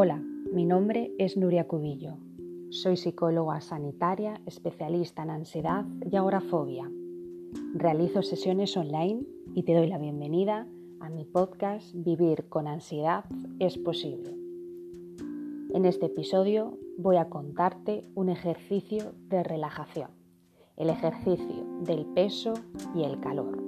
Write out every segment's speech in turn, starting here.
Hola, mi nombre es Nuria Cubillo. Soy psicóloga sanitaria, especialista en ansiedad y agorafobia. Realizo sesiones online y te doy la bienvenida a mi podcast Vivir con ansiedad es posible. En este episodio voy a contarte un ejercicio de relajación, el ejercicio del peso y el calor.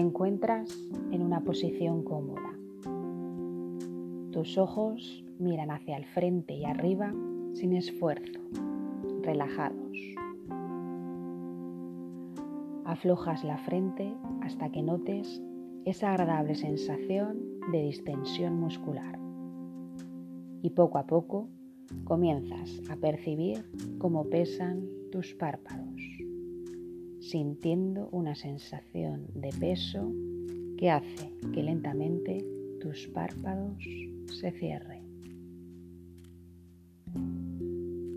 Te encuentras en una posición cómoda. Tus ojos miran hacia el frente y arriba sin esfuerzo, relajados. Aflojas la frente hasta que notes esa agradable sensación de distensión muscular. Y poco a poco comienzas a percibir cómo pesan tus párpados sintiendo una sensación de peso que hace que lentamente tus párpados se cierren.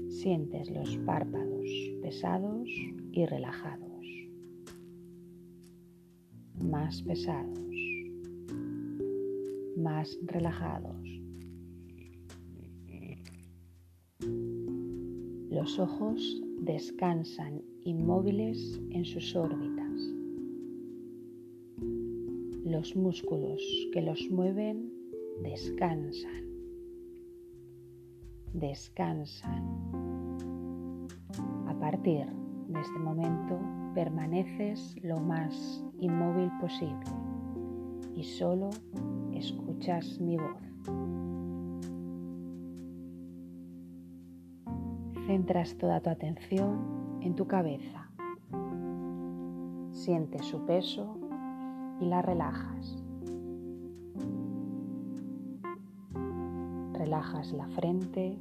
Sientes los párpados pesados y relajados, más pesados, más relajados. Los ojos descansan inmóviles en sus órbitas. Los músculos que los mueven descansan, descansan. A partir de este momento permaneces lo más inmóvil posible y solo escuchas mi voz. Centras toda tu atención en tu cabeza. Sientes su peso y la relajas. Relajas la frente,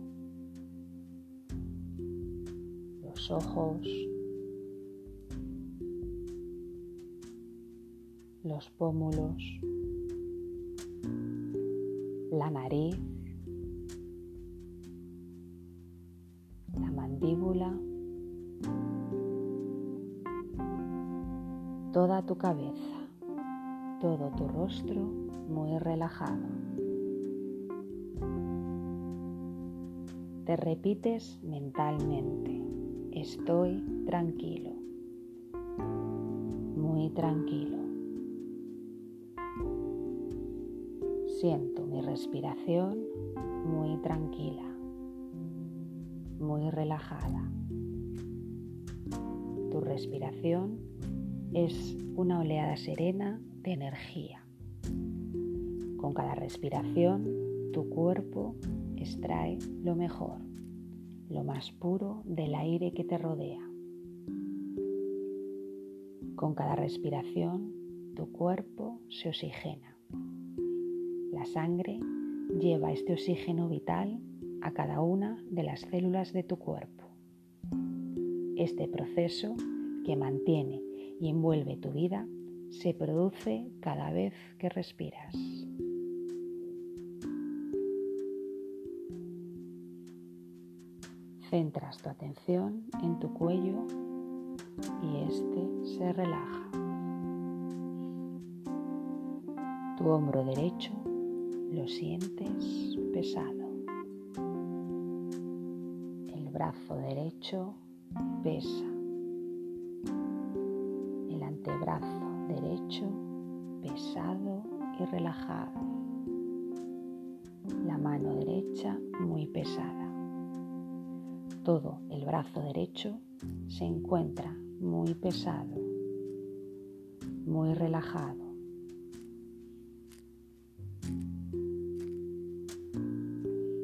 los ojos, los pómulos, la nariz, toda tu cabeza, todo tu rostro muy relajado. Te repites mentalmente, estoy tranquilo, muy tranquilo. Siento mi respiración muy tranquila, muy relajada. Tu respiración es una oleada serena de energía. Con cada respiración, tu cuerpo extrae lo mejor, lo más puro del aire que te rodea. Con cada respiración, tu cuerpo se oxigena. La sangre lleva este oxígeno vital a cada una de las células de tu cuerpo. Este proceso que mantiene y envuelve tu vida se produce cada vez que respiras. Centras tu atención en tu cuello y este se relaja. Tu hombro derecho lo sientes pesado. El brazo derecho pesa brazo derecho pesado y relajado. La mano derecha muy pesada. Todo el brazo derecho se encuentra muy pesado, muy relajado.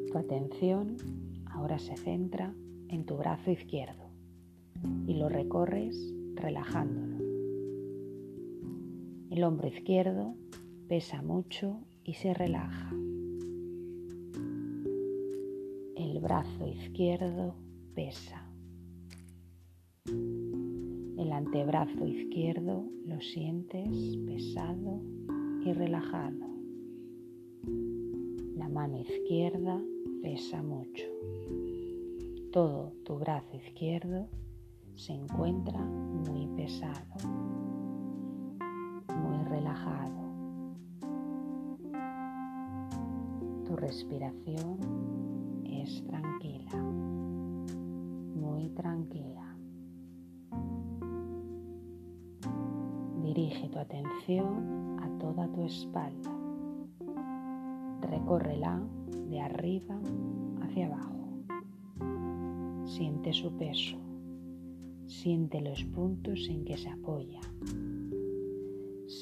Tu atención ahora se centra en tu brazo izquierdo y lo recorres relajándolo. El hombro izquierdo pesa mucho y se relaja. El brazo izquierdo pesa. El antebrazo izquierdo lo sientes pesado y relajado. La mano izquierda pesa mucho. Todo tu brazo izquierdo se encuentra muy pesado muy relajado. Tu respiración es tranquila, muy tranquila. Dirige tu atención a toda tu espalda. Recórrela de arriba hacia abajo. Siente su peso. Siente los puntos en que se apoya.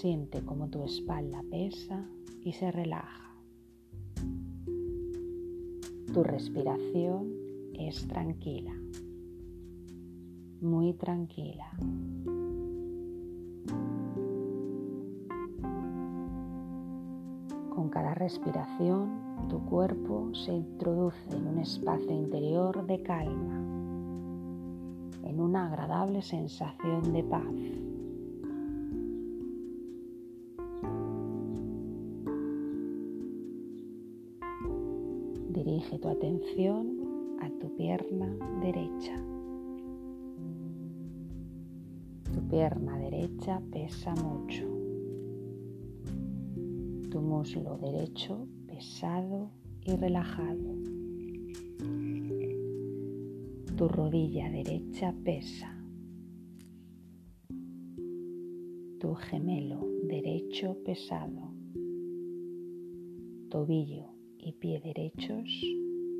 Siente cómo tu espalda pesa y se relaja. Tu respiración es tranquila, muy tranquila. Con cada respiración tu cuerpo se introduce en un espacio interior de calma, en una agradable sensación de paz. Tu atención a tu pierna derecha. Tu pierna derecha pesa mucho. Tu muslo derecho pesado y relajado. Tu rodilla derecha pesa. Tu gemelo derecho pesado. Tobillo y pie derechos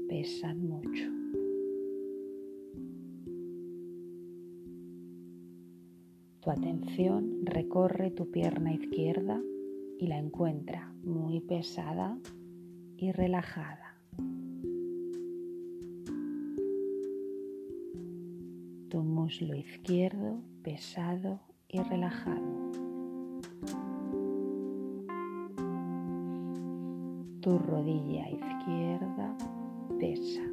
pesan mucho. Tu atención recorre tu pierna izquierda y la encuentra muy pesada y relajada. Tu muslo izquierdo pesado y relajado. Tu rodilla izquierda pesa.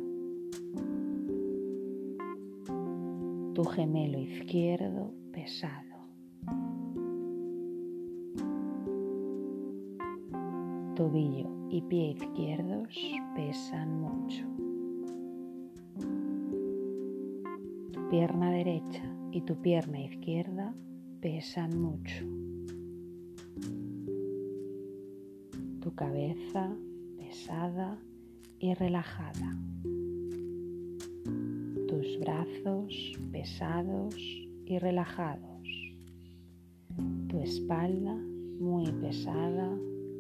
Tu gemelo izquierdo pesado. tobillo y pie izquierdos pesan mucho. Tu pierna derecha y tu pierna izquierda pesan mucho. Cabeza pesada y relajada. Tus brazos pesados y relajados. Tu espalda muy pesada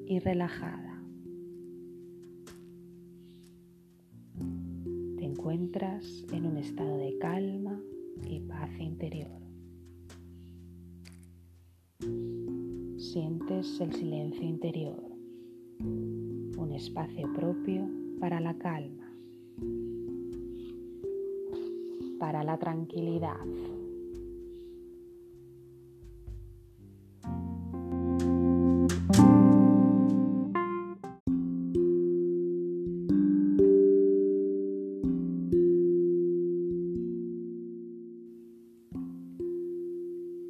y relajada. Te encuentras en un estado de calma y paz interior. Sientes el silencio interior, un espacio propio para la calma, para la tranquilidad.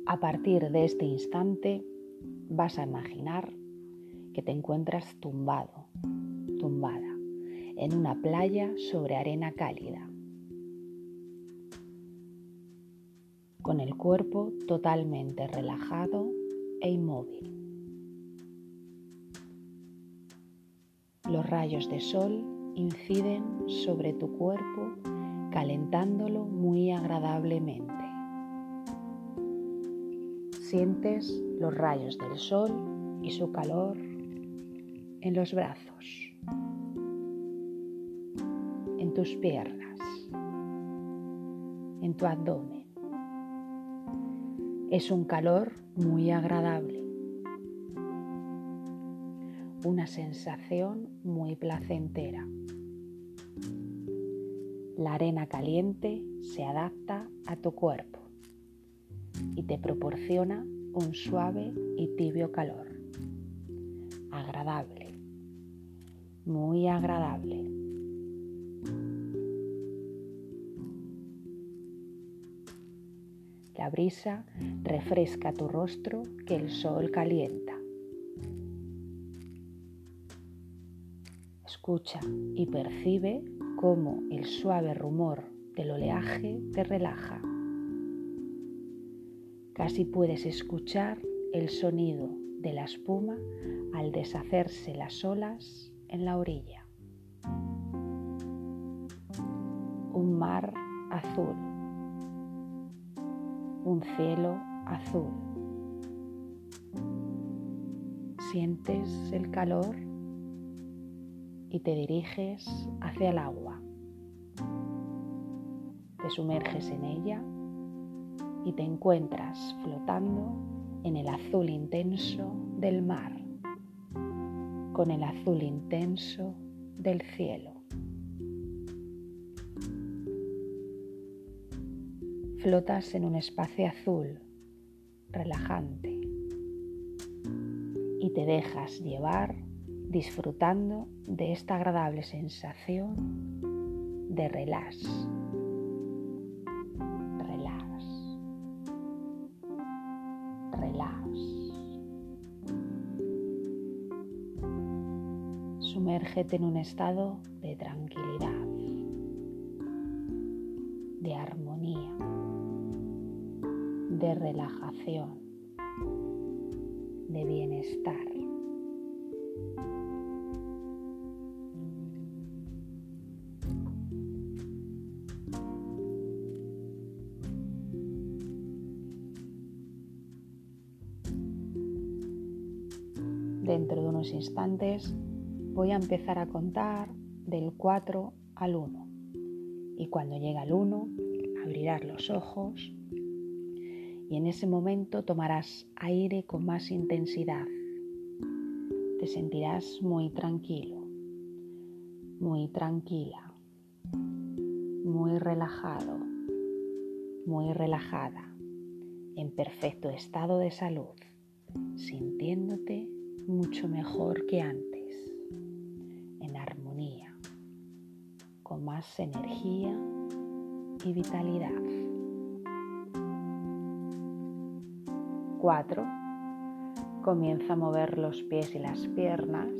A partir de este instante vas a imaginar que te encuentras tumbado, tumbada, en una playa sobre arena cálida, con el cuerpo totalmente relajado e inmóvil. Los rayos de sol inciden sobre tu cuerpo calentándolo muy agradablemente. Sientes los rayos del sol y su calor en los brazos, en tus piernas, en tu abdomen. Es un calor muy agradable, una sensación muy placentera. La arena caliente se adapta a tu cuerpo y te proporciona un suave y tibio calor. Agradable, muy agradable. La brisa refresca tu rostro que el sol calienta. Escucha y percibe cómo el suave rumor del oleaje te relaja. Casi puedes escuchar el sonido de la espuma al deshacerse las olas en la orilla. Un mar azul. Un cielo azul. Sientes el calor y te diriges hacia el agua. Te sumerges en ella y te encuentras flotando en el azul intenso del mar, con el azul intenso del cielo. Flotas en un espacio azul, relajante, y te dejas llevar disfrutando de esta agradable sensación de relax. En un estado de tranquilidad, de armonía, de relajación, de bienestar. Dentro de unos instantes voy a empezar a contar del 4 al 1 y cuando llega el 1 abrirás los ojos y en ese momento tomarás aire con más intensidad. Te sentirás muy tranquilo, muy tranquila, muy relajado, muy relajada, en perfecto estado de salud, sintiéndote mucho mejor que antes, más energía y vitalidad. 4. Comienza a mover los pies y las piernas.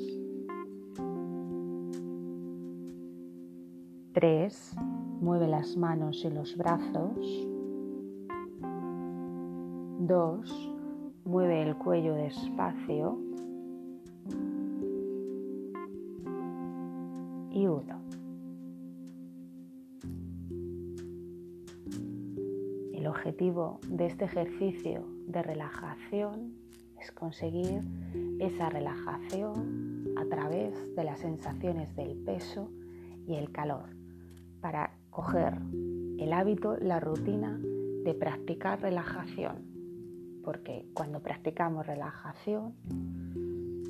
3. Mueve las manos y los brazos. 2. Mueve el cuello despacio. Y 1. Objetivo de este ejercicio de relajación es conseguir esa relajación a través de las sensaciones del peso y el calor para coger el hábito, la rutina de practicar relajación. Porque cuando practicamos relajación,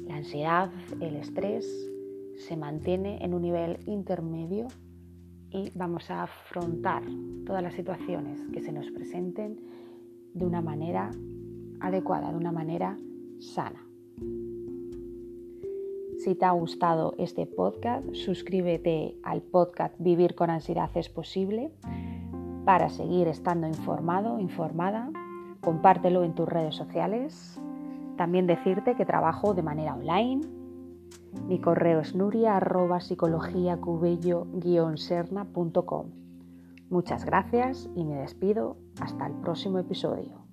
la ansiedad, el estrés se mantiene en un nivel intermedio y vamos a afrontar todas las situaciones que se nos presenten de una manera adecuada, de una manera sana. Si te ha gustado este podcast, suscríbete al podcast Vivir con ansiedad es posible para seguir estando informado, informada. Compártelo en tus redes sociales. También decirte que trabajo de manera online mi correo es nuria arroba sernacom Muchas gracias y me despido hasta el próximo episodio.